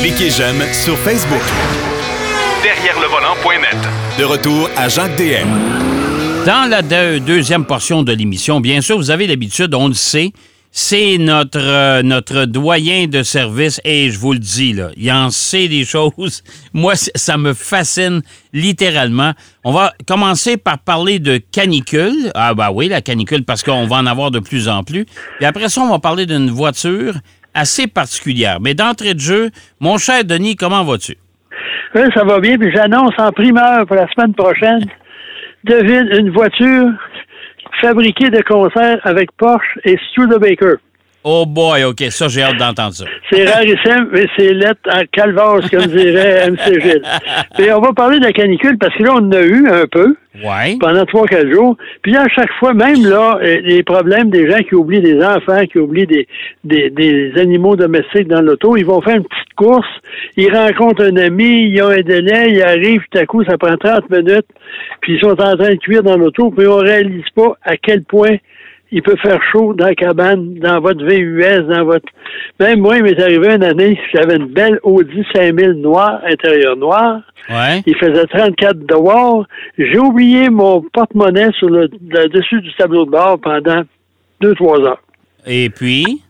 Cliquez j'aime sur Facebook. Derrière le volant.net. De retour à Jacques DM. Dans la deux- deuxième portion de l'émission, bien sûr, vous avez l'habitude, on le sait, c'est notre, euh, notre doyen de service et je vous le dis, là, il en sait des choses. Moi, ça me fascine littéralement. On va commencer par parler de canicule. Ah bah oui, la canicule, parce qu'on va en avoir de plus en plus. Et après ça, on va parler d'une voiture assez particulière. Mais d'entrée de jeu, mon cher Denis, comment vas-tu? Oui, ça va bien, puis j'annonce en primeur pour la semaine prochaine. Devine une voiture fabriquée de concert avec Porsche et Studebaker. Oh boy, OK, ça, j'ai hâte d'entendre ça. C'est rarissime, mais c'est lettre en calvasse, comme dirait MC Gilles. Puis on va parler de la canicule parce que là, on en a eu un peu Ouais. pendant trois, quatre jours. Puis à chaque fois, même là, euh, les problèmes des gens qui oublient des enfants, qui oublient des, des, des animaux domestiques dans l'auto, ils vont faire une petite course, ils rencontrent un ami, ils ont un délai, ils arrivent, tout à coup, ça prend 30 minutes, puis ils sont en train de cuire dans l'auto, puis on réalise pas à quel point il peut faire chaud dans la cabane, dans votre VUS, dans votre... Même moi, il m'est arrivé une année, j'avais une belle Audi 5000 noire, intérieur noir. Ouais. Il faisait 34 dehors. J'ai oublié mon porte-monnaie sur le, le dessus du tableau de bord pendant deux, trois heures. Et puis?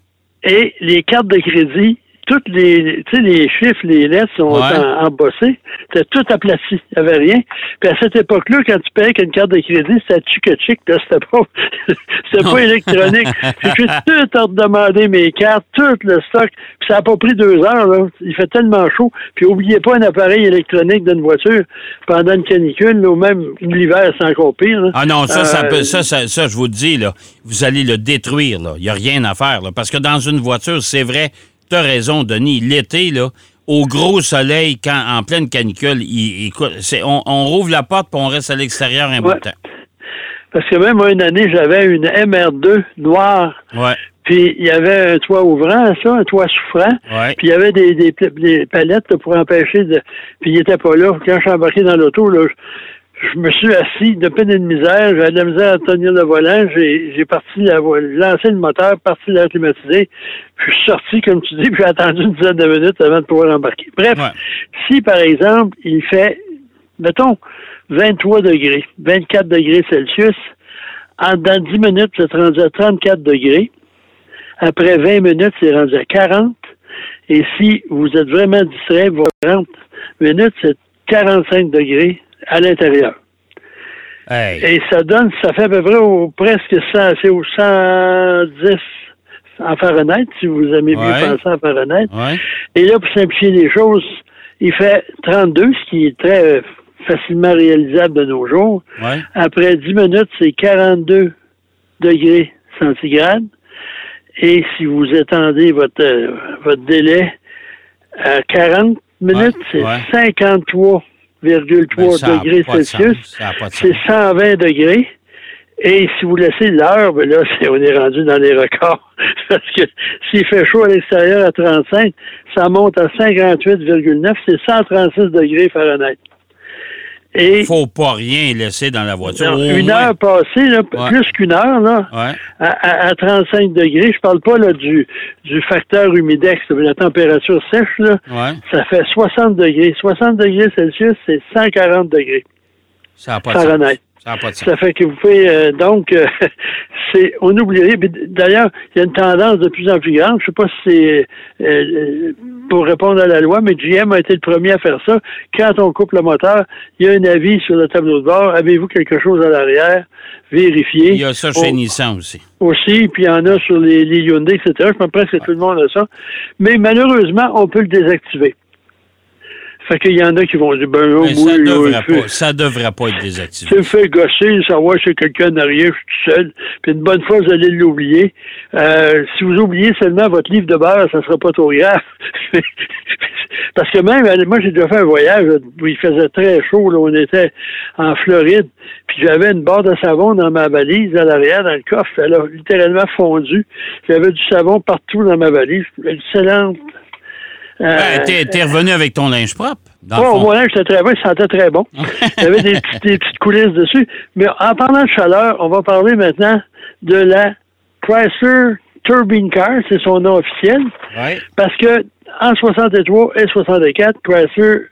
Et les cartes de crédit, toutes les, tu sais, les chiffres, les lettres sont Ouais. en- embossés. C'était tout aplati. Il n'y avait rien. Puis à cette époque-là, quand tu payais avec une carte de crédit, c'était chic là. C'était pas, c'était pas électronique. Puis j'ai tout redemandé mes cartes, tout le stock. Puis ça n'a pas pris deux heures, là. Il fait tellement chaud. Puis oubliez pas un appareil électronique d'une voiture pendant une canicule, là, ou même l'hiver, c'est encore pire, là. Ah non, ça, ça, Euh, peut- ça, ça, ça, je vous le dis, là, vous allez le détruire. là. Il n'y a rien à faire. là. parce que dans une voiture, c'est vrai, tu as raison, Denis, l'été, là, au gros soleil, quand en pleine canicule, il, on, on rouvre la porte puis on reste à l'extérieur un bout de temps. Parce que même une année, j'avais une MR2 noire. Ouais, Puis il y avait un toit ouvrant, ça, un toit souffrant. ouais. Puis il y avait des, des, pla- des palettes là, pour empêcher de. Puis il était pas là. Quand je suis embarqué dans l'auto, là, je, me suis assis de peine et de misère. J'avais de la misère à tenir le volant. J'ai, j'ai parti la lancé le moteur, parti l'air climatisé. Puis je suis sorti, comme tu dis, puis j'ai attendu une dizaine de minutes avant de pouvoir embarquer. Bref, Ouais. si par exemple, il fait, mettons, 23 degrés, 24 degrés Celsius, en, dans 10 minutes, c'est rendu à 34 degrés. Après 20 minutes, c'est rendu à 40. Et si vous êtes vraiment distrait, vos 40 minutes, c'est 45 degrés à l'intérieur. Et ça donne, ça fait à peu près au, presque 100, c'est au 110 en Fahrenheit, si vous aimez bien penser en Fahrenheit. Et là, pour simplifier les choses, il fait 32, ce qui est très euh, facilement réalisable de nos jours. Après 10 minutes, c'est 42 degrés centigrades. Et si vous étendez votre, euh, votre délai à 40 minutes, c'est 53 4,3 degrés Celsius, c'est 120 degrés. Et si vous laissez l'heure, ben là, on est rendu dans les records. Parce que s'il fait chaud à l'extérieur à 35, ça monte à 58,9, c'est 136 degrés Fahrenheit. Et Faut pas rien laisser dans la voiture. non, une moins- heure passée, là, Ouais. plus qu'une heure, là, Ouais. à, à- à 35 degrés, je parle pas là, du, du facteur humidex, la température sèche, là, Ouais. ça fait 60 degrés. 60 degrés Celsius, c'est 140 degrés Ça n'a pas de sens. Ça n'a pas de sens. Ça fait que vous pouvez euh, donc euh, c'est on oublierait. D'ailleurs, il y a une tendance de plus en plus grande. Je sais pas si c'est euh, pour répondre à la loi, mais GM a été le premier à faire ça. Quand on coupe le moteur, il y a un avis sur le tableau de bord. Avez-vous quelque chose à l'arrière? Vérifiez. Il y a ça chez Nissan aussi. Aussi, puis il y en a sur les, les Hyundai, etc. Je pense presque tout le monde a ça. Mais malheureusement, on peut le désactiver. Fait qu'il y en a qui vont dire, ben, oh, oui, ça devrait oui, pas, ça devrait pas être désactivé. me fait gosser, savoir si quelqu'un n'a rien, je suis tout seul. Puis une bonne fois, vous allez l'oublier. Euh, si vous oubliez seulement votre livre de beurre, ça sera pas trop grave. Parce que même, euh, moi, j'ai déjà fait un voyage où il faisait très chaud. Là, on était en Floride. Puis j'avais une barre de savon dans ma valise, à l'arrière, dans le coffre. Elle a littéralement fondu. J'avais du savon partout dans ma valise. Excellente. Euh, Ben, t'es, t'es revenu avec ton linge propre. Dans le fond. moins, j'étais très bon, il sentait très bon. Il y avait des, petites- des petites coulisses dessus. Mais en parlant de chaleur, on va parler maintenant de la Chrysler Turbine Car, c'est son nom officiel. Ouais. Parce que en 63 et 64, Chrysler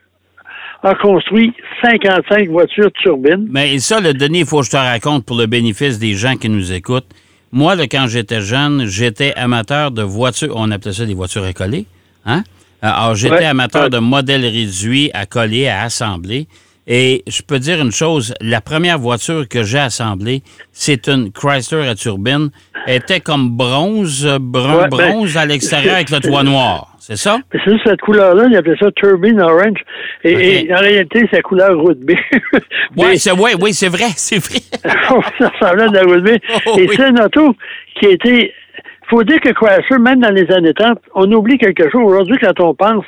a construit 55 voitures turbines. Mais ça, le Denis, il faut que je te raconte pour le bénéfice des gens qui nous écoutent. Moi, là, quand j'étais jeune, j'étais amateur de voitures. On appelait ça des voitures à coller. Hein? Alors, j'étais Ouais, amateur de modèles réduits à coller, à assembler. Et je peux dire une chose, la première voiture que j'ai assemblée, c'est une Chrysler à turbine. Elle était comme bronze, brun Ouais, ben, bronze à l'extérieur avec le toit noir. C'est ça? C'est juste cette couleur-là, ils appelaient ça Turbine Orange. Et, en réalité, c'est la couleur route B. Oui, c'est ouais, oui, c'est vrai, c'est vrai. ça ressemblait à la route B. Oh, et oui. c'est une auto qui a été... faut dire que Chrysler, même dans les années 30, on oublie quelque chose. Aujourd'hui, quand on pense,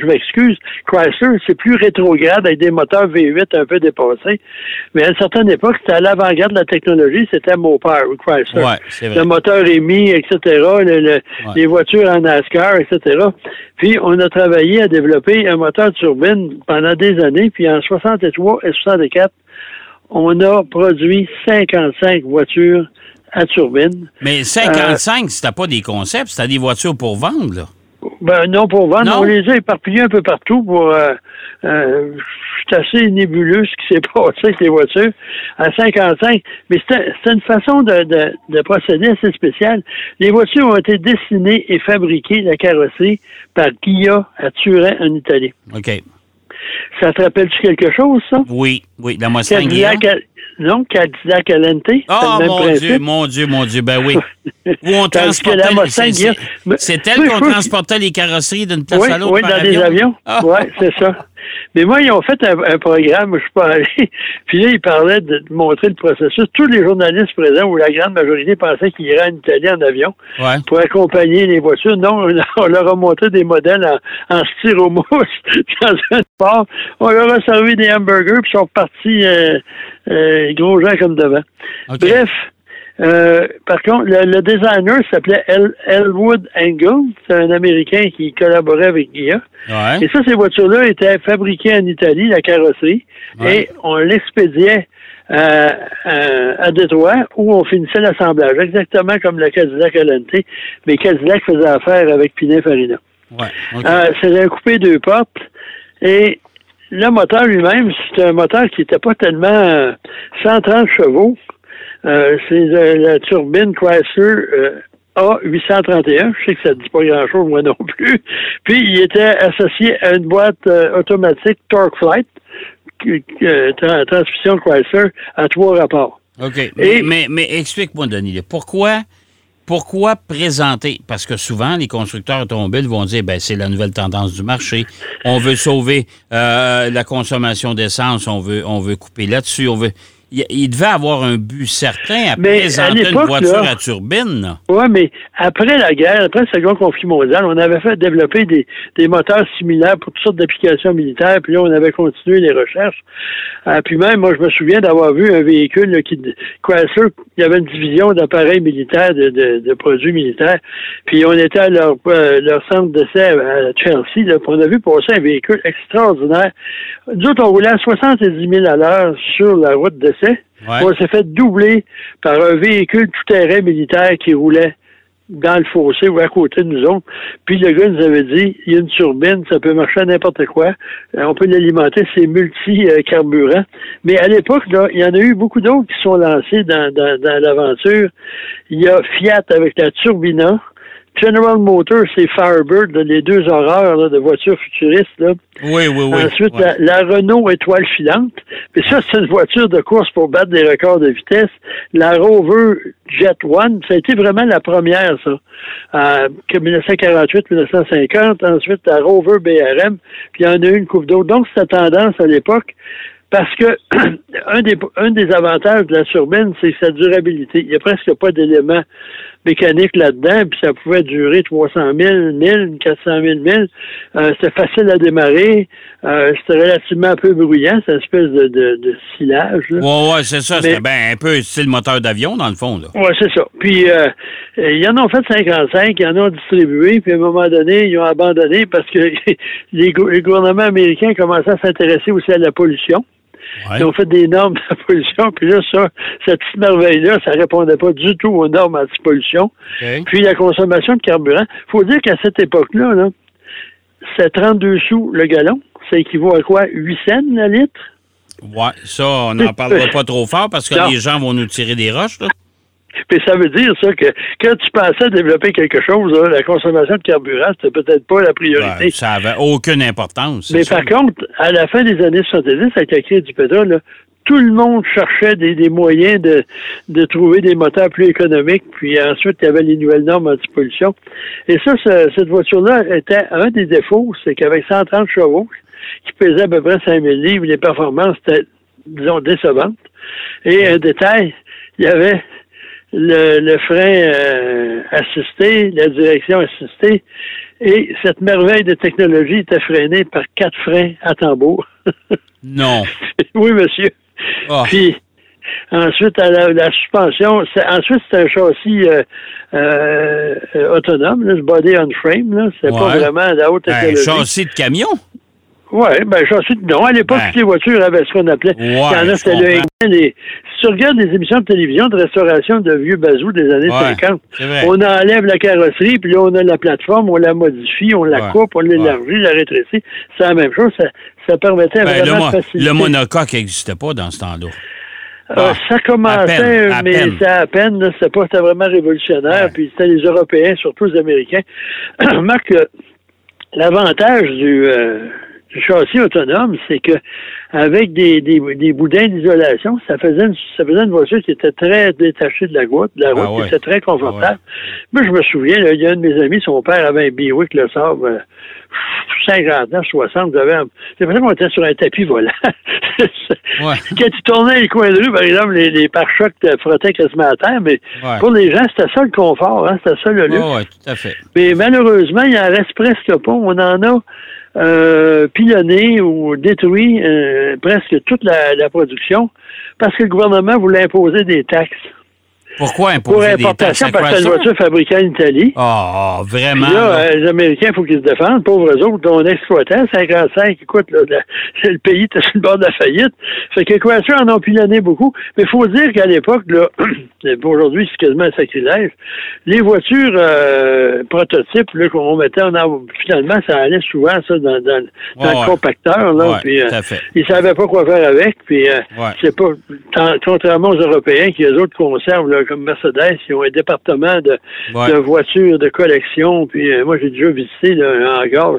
je m'excuse, Chrysler, c'est plus rétrograde avec des moteurs V8 un peu dépassés. Mais à une certaine époque, c'était à l'avant-garde de la technologie, c'était Mopar ou Chrysler. Ouais, vrai. Le moteur émis, etc., le- le- les voitures en NASCAR, etc. Puis, on a travaillé à développer un moteur turbine pendant des années. Puis, en 63 et 64, on a produit 55 voitures à turbine. Mais Euh, 55, c'était pas des concepts, c'était des voitures pour vendre, là. Ben non pour vendre, Non? on les a éparpillés un peu partout pour euh, euh, c'est assez nébuleux ce qui s'est passé avec les voitures à 55. Mais c'était une façon de, de, de procéder assez spéciale. Les voitures ont été dessinées et fabriquées, la carrosserie, par Ghia à Turin en Italie. OK. Ça te rappelle-tu quelque chose, ça? Oui, oui, la Mustang. Cadillac, à- non, Cadillac Alente. c'est Oh, le même mon principe. Dieu, mon Dieu, mon Dieu, ben oui. Où on transportait... c'est- elle qu'on transportait les carrosseries d'une place Oui, à l'autre oui, par dans des avions. Ah. Oui, c'est ça. Mais moi, ils ont fait un, un programme, je suis pas allé, puis là, ils parlaient de, de montrer le processus. Tous les journalistes présents, ou la grande majorité, pensaient qu'ils iraient en Italie en avion Ouais. pour accompagner les voitures. Non, on leur a montré des modèles en, en styromousse dans un port. On leur a servi des hamburgers, puis ils sont partis euh, euh, gros gens comme devant. Bref, euh, par contre, le, le designer s'appelait El- Elwood Angle. C'est un Américain qui collaborait avec Guilla. Ouais. Et ça, ces voitures-là étaient fabriquées en Italie, la carrosserie, Ouais. et on l'expédiait euh, euh, à Détroit où on finissait l'assemblage, exactement comme le Cadillac LNT, mais Cadillac faisait affaire avec Pininfarina. Ouais. OK. Euh, c'est un coupé deux portes et le moteur lui-même, c'est un moteur qui n'était pas tellement euh, 130 chevaux. Euh, c'est euh, la turbine Chrysler euh, A831. Je sais que ça ne dit pas grand-chose, moi non plus. Puis, il était associé à une boîte euh, automatique euh, tra- transmission Chrysler, à trois rapports. OK. Mais, Et- mais, mais explique-moi, Denis, pourquoi, pourquoi présenter? Parce que souvent, les constructeurs automobiles vont dire, ben, c'est la nouvelle tendance du marché. On veut sauver euh, la consommation d'essence, on veut, on veut couper là-dessus, on veut. Il, il devait avoir un but certain à Mais à présenter une voiture là- à turbine. Oui, mais après la guerre, après le second conflit mondial, on avait fait développer des, des moteurs similaires pour toutes sortes d'applications militaires, puis là, on avait continué les recherches. Euh, puis même, moi, je me souviens d'avoir vu un véhicule là, qui, Chrysler, il y avait une division d'appareils militaires, de, de, de produits militaires, puis on était à leur, euh, leur centre d'essai à Chelsea, là, puis on a vu passer un véhicule extraordinaire. Nous autres, on roulait à 70 000 à l'heure sur la route Ouais. On s'est fait doubler par un véhicule tout-terrain militaire qui roulait dans le fossé ou à côté de nous autres. Puis le gars nous avait dit, il y a une turbine, ça peut marcher à n'importe quoi. Euh, on peut l'alimenter, c'est multi-carburant. Mais à l'époque, là, il y en a eu beaucoup d'autres qui sont lancés dans, dans, dans l'aventure. Il y a Fiat avec la Turbina. General Motors, c'est Firebird, là, les deux horreurs là, de voitures futuristes. Là. Oui, oui, oui. Ensuite, Ouais. la, la Renault étoile filante. Puis ça, c'est une voiture de course pour battre des records de vitesse. La Rover Jet One, ça a été vraiment la première, ça. Euh, que 1948-1950. Ensuite, la Rover BRM. Puis il y en a eu une coupe d'autres. Donc, c'était tendance à l'époque. Parce que un des, un des avantages de la turbine, c'est sa durabilité. Il n'y a presque pas d'éléments mécaniques là-dedans, puis ça pouvait durer 300 000, 1000, 400 000 1000. Euh, c'était facile à démarrer. Euh, c'était relativement peu bruyant. C'est une espèce de, de, de silage. là. Ouais, ouais, c'est ça. C'était ben, un peu style moteur d'avion, dans le fond. Là. Oui, c'est ça. Puis, euh, ils en ont fait 55, ils en ont distribué, puis à un moment donné, ils ont abandonné parce que les, les gouvernements américains commençaient à s'intéresser aussi à la pollution. Ouais. Ils ont fait des normes de la pollution, puis là, ça, cette petite merveille-là, ça répondait pas du tout aux normes anti-pollution. Puis la consommation de carburant. faut dire qu'à cette époque-là, là, c'est 32 sous le gallon. Ça équivaut à quoi? 8 cents le litre? Ouais, ça, on n'en parlera pas trop fort parce que Non. les gens vont nous tirer des roches. Là. Puis ça veut dire ça que quand tu pensais développer quelque chose, là, la consommation de carburant, c'était peut-être pas la priorité. Ben, ça avait aucune importance. Mais ça. par contre, à la fin des années 70, avec la crise du pétrole, là, tout le monde cherchait des, des moyens de, de trouver des moteurs plus économiques. Puis ensuite, il y avait les nouvelles normes anti-pollution. Et ça, ce- cette voiture-là était un des défauts, c'est qu'avec 130 chevaux, qui pesait à peu près 5000 livres, les performances étaient, disons, décevantes. Et un détail, il y avait le, le frein euh, assisté, la direction assistée, et cette merveille de technologie était freinée par quatre freins à tambour. Non. oui, monsieur. Ah. Puis ensuite, à la, la suspension, c'est- ensuite c'est un châssis euh, euh, autonome, là, ce body on frame, là, c'est pas vraiment la haute Un technologie. châssis de camion? Oui, ben châssis, non, à l'époque, Ben. toutes les voitures avaient ce qu'on appelait. Ouais, Il y en a, je c'était le les- Si tu regardes les émissions de télévision de restauration de vieux bazous des années Ouais, 50, c'est vrai. on enlève la carrosserie, puis là, on a la plateforme, on la modifie, on la Ouais, coupe, on l'élargit, la rétrécit. C'est la même chose. Ça, ça permettait Ben, le, vraiment mo- de faciliter. le monocoque n'existait pas dans ce temps-là. Euh, Ah, ça commençait, à peine, mais peine. c'était à peine. là, C'était pas vraiment révolutionnaire. Puis c'était les Européens, surtout les Américains. Remarque que l'avantage du, euh, du châssis autonome, c'est que avec des, des, des boudins d'isolation, ça faisait une, ça faisait une voiture qui était très détachée de la route, de la route, Ah ouais. qui était très confortable. Ah Moi, je me souviens, là, il y a un de mes amis, son père avait un Buick, le euh, 50 ans, 60, j'avais c'est vrai qu'on était sur un tapis volant. Ouais. Quand tu tournais les coins de rue, par exemple, les, les pare-chocs te frottaient quasiment à terre, mais Ouais. pour les gens, c'était ça le confort, hein, c'était ça le luxe. Oui, tout à fait. Mais malheureusement, il en reste presque pas. On en a euh, pilonné ou détruit euh, presque toute la, la production parce que le gouvernement voulait imposer des taxes Pourquoi pour imposer des taxes importation parce que c'est une voiture fabriquée en Italie. Ah, Puis vraiment. là, là. euh, les Américains, il faut qu'ils se défendent. Pauvres autres, on exploitait 55. Écoute, là, la- le pays était sur le bord de la faillite. Fait que les Chrysler en ont pilonné beaucoup. Mais il faut dire qu'à l'époque, là, aujourd'hui, c'est quasiment un sacrilège. Les voitures euh, prototypes là, qu'on mettait en avant, finalement, ça allait souvent, ça, dans, dans, dans Ouais, le compacteur. Là, Ouais, puis, euh, ils savaient pas quoi faire avec. Puis, Ouais. c'est pas, contrairement aux Européens qui, eux autres, conservent, là, comme Mercedes, ils ont un département de, Ouais. de voitures de collection. Puis euh, moi, j'ai déjà visité là, un hangar.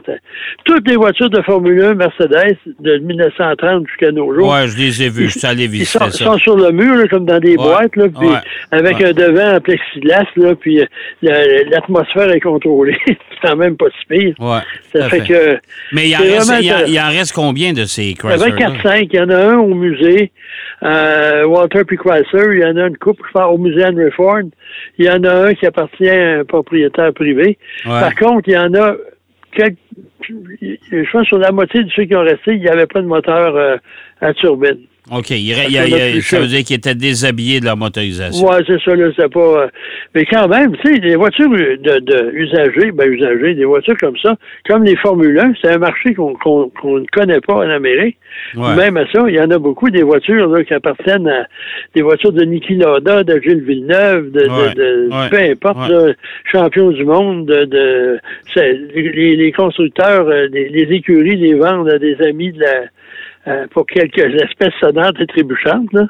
Toutes les voitures de Formule 1 Mercedes de 1930 jusqu'à nos jours. Ouais, je les ai vus. Je suis allé Ils visiter sont, ça. sont sur le mur, là, comme dans des Ouais. boîtes, là, puis Ouais. avec un devant en plexiglas, là, puis euh, la- l'atmosphère est contrôlée. c'est quand même pas si pire. Ça fait, fait. que Mais il en, reste, il, en, il en reste combien de ces il y Chrysler? avait 4-5. Il y en a un au musée, euh, Walter P. Chrysler. Il y en a une pense, au musée Henry Ford. Il y en a un qui appartient à un propriétaire privé. Par contre, il y en a quelques, je pense sur la moitié de ceux qui ont resté, il n'y avait pas de moteur euh, à turbine. OK. Il, il y Ça a- il ça veut dire qu'ils étaient déshabillés de leur motorisation. Ouais, c'est ça, là, c'est pas. euh, mais quand même, tu sais, les voitures de, de usagées, ben usagées, des voitures comme ça, comme les Formule 1, c'est un marché qu'on qu'on qu'on ne connaît pas en Amérique. Ouais. Même à ça, il y en a beaucoup des voitures là, qui appartiennent à des voitures de Niki Lauda, de Gilles Villeneuve, de, de- Ouais, de- ouais, peu importe, là, champion du monde, de, les, les constructeurs, euh, les, les écuries les vendent à des amis de la euh, pour quelques espèces sonnantes et trébuchantes. Là.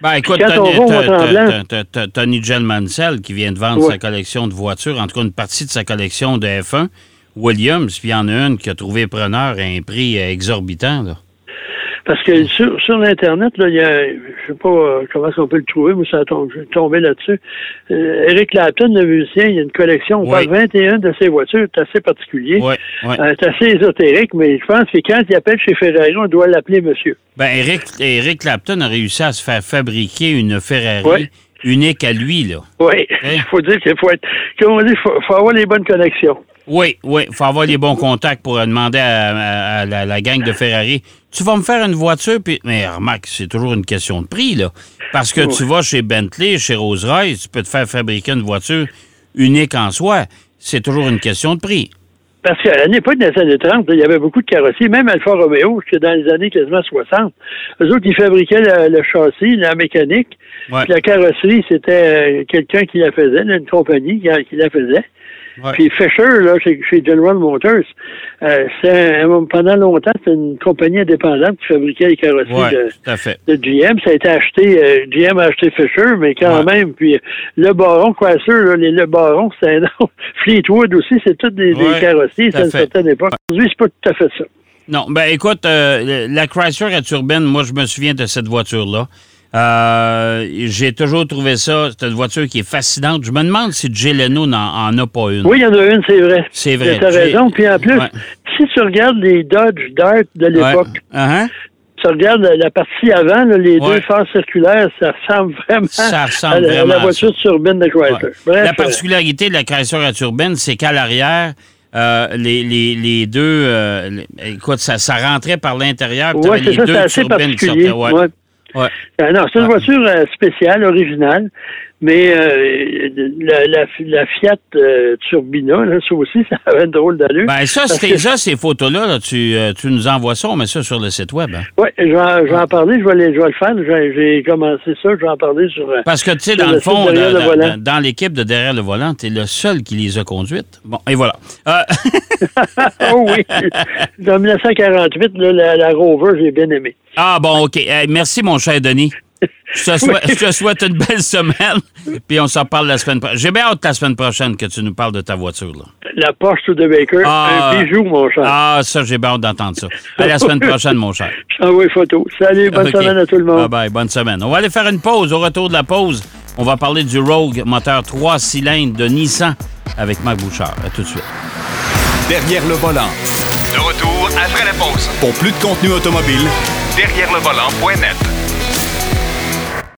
Ben, écoute, Tony, Tony John Mansell qui vient de vendre Ouais. sa collection de voitures, en tout cas une partie de sa collection de F1, Williams, puis il y en a une qui a trouvé preneur à un prix euh, exorbitant. Là. Parce que sur, sur l'Internet, là, il y a, je sais pas euh, comment on peut le trouver, mais ça a tombé, j'ai tombé là-dessus. Euh, Eric Clapton, le musicien, il y a une collection, on Oui. parle 21 de ses voitures, c'est assez particulier. Ouais. Euh, c'est assez ésotérique, mais je pense que quand il appelle chez Ferrari, on doit l'appeler monsieur. Ben, Eric, Eric Clapton a réussi à se faire fabriquer une Ferrari unique à lui, là. Oui, Hein? il faut dire qu'il faut être, comme on dit, il faut, faut avoir les bonnes connexions. Oui, oui, il faut avoir les bons contacts pour euh, demander à, à- à la, la gang de Ferrari. Tu vas me faire une voiture, puis. Mais remarque, c'est toujours une question de prix, là. Parce que tu vas chez Bentley, chez Rolls-Royce, tu peux te faire fabriquer une voiture unique en soi. C'est toujours une question de prix. Parce qu'à l'époque des années 30, il y avait beaucoup de carrossiers, même Alfa Romeo, que dans les années quasiment 60. Eux autres, ils fabriquaient le, le châssis, la mécanique, Ouais. puis la carrosserie, c'était euh, quelqu'un qui la faisait, une compagnie qui la faisait. Ouais. Puis Fisher, là, chez, chez General Motors, euh, c'est pendant longtemps, c'était une compagnie indépendante qui fabriquait les carrosseries Ouais, de, GM. Ça a été acheté, euh, GM a acheté Fisher, mais quand Ouais. même, puis le Baron, là, les Le Baron, c'est un nom. Fleetwood aussi, c'est toutes des, des carrosseries, c'est une certaine époque. Aujourd'hui, c'est pas tout à fait ça. Non, ben écoute, euh, la Chrysler à turbine, moi, je me souviens de cette voiture-là. Euh, J'ai toujours trouvé ça, c'est une voiture qui est fascinante. Je me demande si Jay Leno n'en en a pas une. Oui, il y en a une, c'est vrai. C'est vrai. Tu as raison. Puis en plus, Ouais. si tu regardes les Dodge Dart de l'époque, Ouais. Uh-huh. tu regardes la partie avant, là, les Ouais. deux phares circulaires, ça ressemble vraiment, Ça ressemble à, la, à vraiment la voiture ça. turbine de Chrysler. Ouais. Bref, la euh, particularité de la Chrysler à turbine, c'est qu'à l'arrière, euh, les, les, les deux, euh, les- écoute, ça, ça rentrait par l'intérieur. ouais, ça, les c'est deux assez qui particulier. sortaient. Ouais. Euh, non, c'est une Ouais. voiture euh, spéciale, originale, mais euh, la, la, la Fiat euh, Turbina, là, ça aussi, ça avait une drôle d'allure. Ben ça, c'était ça, ces photos-là, là, tu, euh, tu nous envoies ça, on met ça sur le site web. hein. Oui, je vais, je vais en parler, je vais, les- je vais le faire. J'ai commencé ça, je vais en parler sur... euh, Parce que, tu sais, dans le fond, dans, le dans- dans l'équipe de derrière le volant, tu es le seul qui les a conduites. Bon, et voilà. Oh oui, en 1948, là, la, la Rover, j'ai bien aimé. ah, bon, OK. Merci, mon cher Denis. Je te, souhaite, je te souhaite une belle semaine, puis on s'en parle la semaine prochaine. J'ai bien hâte la semaine prochaine que tu nous parles de ta voiture. Là. La Porsche de Baker, Ah. un bijou, mon cher. Ah, ça, j'ai bien hâte d'entendre ça. À la semaine prochaine, mon cher. Je t'envoie une photo. Salut, bonne semaine à tout le monde. Bye bye, bonne semaine. On va aller faire une pause. Au retour de la pause, on va parler du Rogue moteur 3 cylindres de Nissan avec Marc Bouchard. À tout de suite. Derrière le volant. De retour après la pause. Pour plus de contenu automobile, Derrière le volant.net.